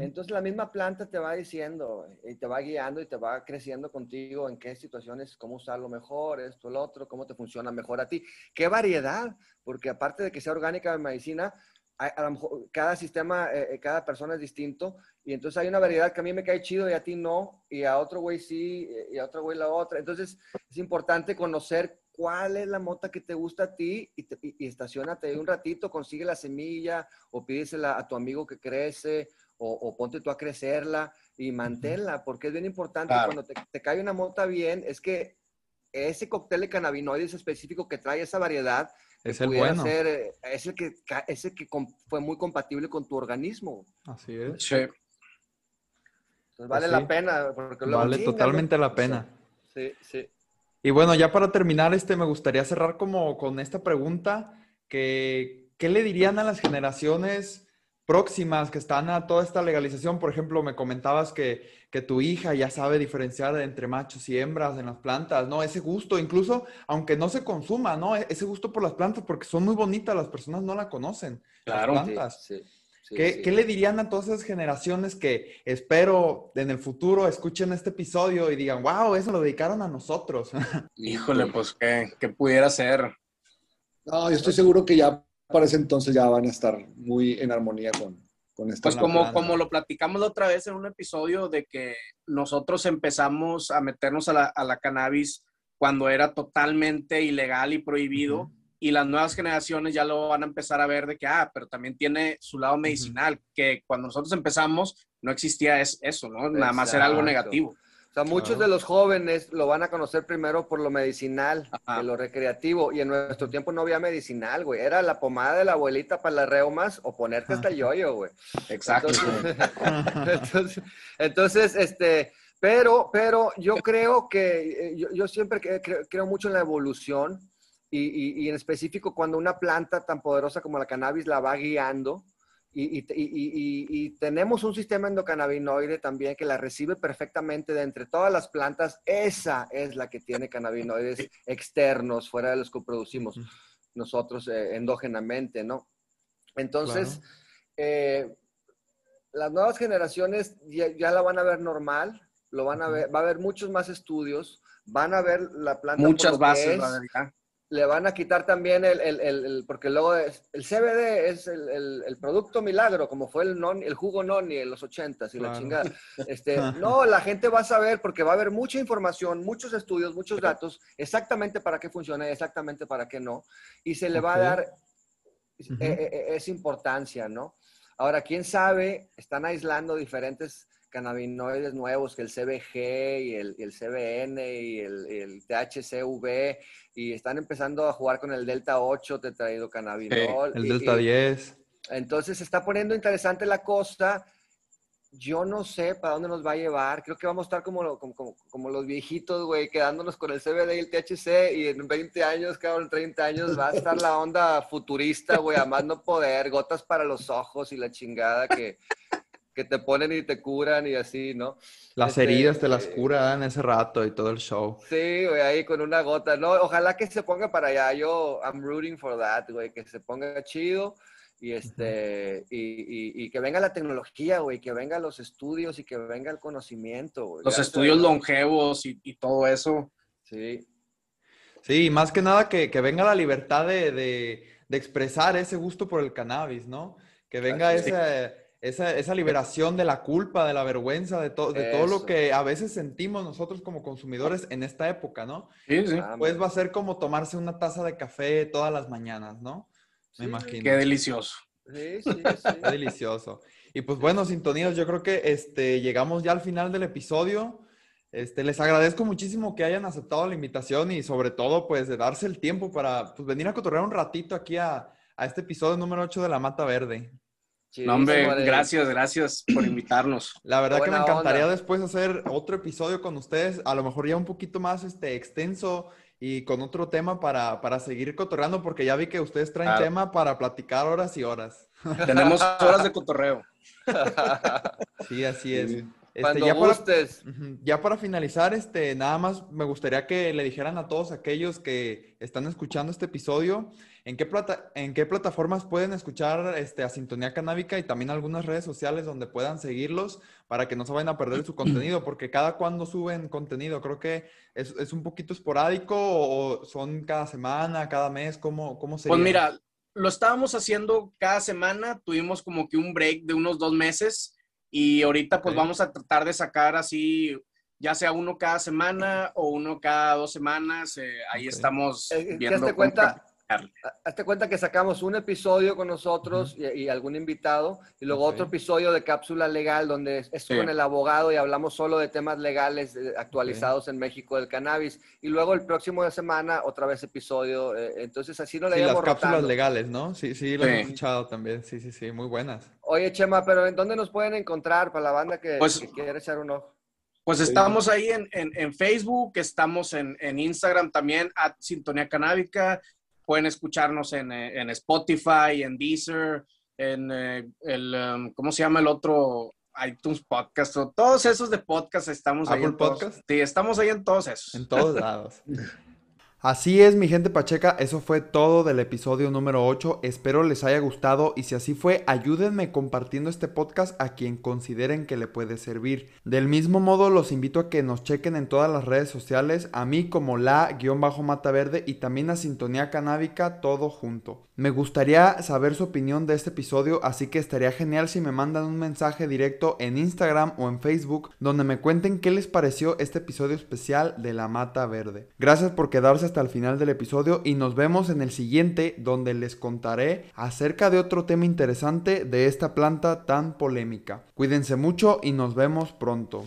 entonces la misma planta te va diciendo y te va guiando y te va creciendo contigo en qué situaciones, cómo usarlo mejor, esto, el otro, cómo te funciona mejor a ti. Qué variedad, porque aparte de que sea orgánica de medicina, a, lo mejor cada sistema, eh, eh, cada persona es distinto y entonces hay una variedad que a mí me cae chido y a ti no, y a otro güey sí, y a otro güey la otra. Entonces es importante conocer cuál es la mota que te gusta a ti y, te, y, estacionate un ratito, consigue la semilla o pídesela a tu amigo que crece o, ponte tú a crecerla y manténla, porque es bien importante cuando te, te, cae una mota bien, es que ese cóctel de cannabinoides específico que trae esa variedad es el bueno. Ser, eh, es el que, es que fue muy compatible con tu organismo. Así es. Sí. Entonces vale pues la pena. Porque vale totalmente la pena. Sí, sí. Y bueno, ya para terminar, este, me gustaría cerrar como con esta pregunta, que, ¿qué le dirían a las generaciones próximas que están a toda esta legalización. Por ejemplo, me comentabas que, que, tu hija ya sabe diferenciar entre machos y hembras en las plantas, ¿no? Ese gusto, incluso aunque no se consuma, ¿no? E-, ese gusto por las plantas, porque son muy bonitas, las personas no la conocen. Claro. Las plantas. ¿Qué, ¿Qué, le dirían a todas esas generaciones que espero en el futuro escuchen este episodio y digan, wow, eso lo dedicaron a nosotros? Híjole, pues, ¿qué, qué pudiera ser? No, yo estoy seguro que ya para ese entonces ya van a estar muy en armonía con, con esta. Pues como, como lo platicamos la otra vez en un episodio de que nosotros empezamos a meternos a la, a la cannabis cuando era totalmente ilegal y prohibido. Y las nuevas generaciones ya lo van a empezar a ver de que, ah, pero también tiene su lado medicinal, que cuando nosotros empezamos no existía eso, ¿no? Nada más era algo negativo. O sea, muchos de los jóvenes lo van a conocer primero por lo medicinal, por lo recreativo. Y en nuestro tiempo no había medicinal, güey. Era la pomada de la abuelita para las reumas o ponerte hasta el yoyo, güey. Exacto. Entonces, entonces, este, pero, pero yo creo que, eh, yo, siempre creo, mucho en la evolución y, y en específico cuando una planta tan poderosa como la cannabis la va guiando y, tenemos un sistema endocannabinoide también que la recibe perfectamente de entre todas las plantas. Esa es la que tiene cannabinoides externos, fuera de los que producimos nosotros eh, endógenamente, ¿no? Entonces, eh, las nuevas generaciones ya, la van a ver normal, lo van a ver, va a haber muchos más estudios, van a ver la planta. Muchas bases, le van a quitar también el, el, el, porque luego es, el CBD es el, producto milagro, como fue el, non, el jugo noni en los ochentas y la chingada. Este, no, la gente va a saber porque va a haber mucha información, muchos estudios, muchos datos, exactamente para qué funciona y exactamente para qué no. Y se le va a dar esa e, e, e, importancia, ¿no? Ahora, quién sabe, están aislando diferentes cannabinoides nuevos, que el CBG y el, el CBN y el, el, THCV, y están empezando a jugar con el Delta 8 tetrahidrocannabinol. el Delta 10. Entonces se está poniendo interesante la cosa. Yo no sé para dónde nos va a llevar. Creo que vamos a estar como, como, como, los viejitos, güey, quedándonos con el CBD y el THC y en 20 años, cabrón, en 30 años va a estar la onda futurista, güey, a más no poder, gotas para los ojos y la chingada que que te ponen y te curan y así, ¿no? Las este, heridas te las eh, curan ese rato y todo el show. Sí, güey, ahí con una gota, ¿no? Ojalá que se ponga para allá. Yo, I'm rooting for that, güey, que se ponga chido y este y, y, que venga la tecnología, güey, que vengan los estudios y que venga el conocimiento, güey. Los estudios longevos y, y, todo eso. Sí. Sí, más que nada que, que venga la libertad de, de, de, expresar ese gusto por el cannabis, ¿no? Que venga ese esa, esa, liberación de la culpa, de la vergüenza, de, todo de todo lo que a veces sentimos nosotros como consumidores en esta época, ¿no? Sí, sí. Pues va a ser como tomarse una taza de café todas las mañanas, ¿no? Me imagino. Qué delicioso. Sí, sí, sí. Qué delicioso. Y pues bueno, sintonías, yo creo que este, llegamos ya al final del episodio. Este, les agradezco muchísimo que hayan aceptado la invitación y sobre todo pues de darse el tiempo para pues, venir a cotorrear un ratito aquí a, a este episodio número 8 de La Mata Verde no, hombre, gracias, gracias por invitarnos. La verdad que me encantaría después hacer otro episodio con ustedes, a lo mejor ya un poquito más este, extenso y con otro tema para, para seguir cotorreando, porque ya vi que ustedes traen tema para platicar horas y horas. Tenemos horas de cotorreo. Sí, así es. Este, ya, Para, ya para finalizar, este, nada más me gustaría que le dijeran a todos aquellos que están escuchando este episodio ¿En qué, plata ¿En qué plataformas pueden escuchar este, a Sintonía Canábica y también algunas redes sociales donde puedan seguirlos para que no se vayan a perder su contenido? Porque cada cuando suben contenido, creo que es, es un poquito esporádico o son cada semana, cada mes, ¿cómo, cómo sería? Pues mira, lo estábamos haciendo cada semana, tuvimos como que un break de unos dos meses y ahorita pues vamos a tratar de sacar así ya sea uno cada semana o uno cada dos semanas. eh, ahí Ok. estamos Eh, viendo. hazte cómo cuenta. Hazte cuenta que sacamos un episodio con nosotros y, y algún invitado, y luego otro episodio de cápsula legal donde es, es Sí. con el abogado y hablamos solo de temas legales eh, actualizados en México del cannabis. Y luego el próximo de semana otra vez episodio. eh, entonces así no le Sí, las íbamos cápsulas rotando. legales, ¿no? Sí, sí, he Sí. escuchado también. Sí, sí, sí, muy buenas. Oye, Chema, pero ¿en dónde nos pueden encontrar para la banda que, Pues- que quiere echar un ojo? Pues estamos ahí en, en- en Facebook, estamos en, en Instagram también, at Sintonía Canábica. Pueden escucharnos en, eh, en Spotify, en Deezer, en eh, el, um, ¿cómo se llama el otro? iTunes Podcast, o todos esos de podcast estamos ahí. ¿Apple en todos. Podcast? Sí, estamos ahí en todos esos. En todos lados. Así es, mi gente pacheca, eso fue todo del episodio número 8. Espero les haya gustado y si así fue, ayúdenme compartiendo este podcast a quien consideren que le puede servir. Del mismo modo, los invito a que nos chequen en todas las redes sociales, a mí como la-mata verde y también a Sintonía Canábica, todo junto. Me gustaría saber su opinión de este episodio, así que estaría genial si me mandan un mensaje directo en Instagram o en Facebook donde me cuenten qué les pareció este episodio especial de la Mata Verde. Gracias por quedarse hasta el final del episodio y nos vemos en el siguiente donde les contaré acerca de otro tema interesante de esta planta tan polémica. Cuídense mucho y nos vemos pronto.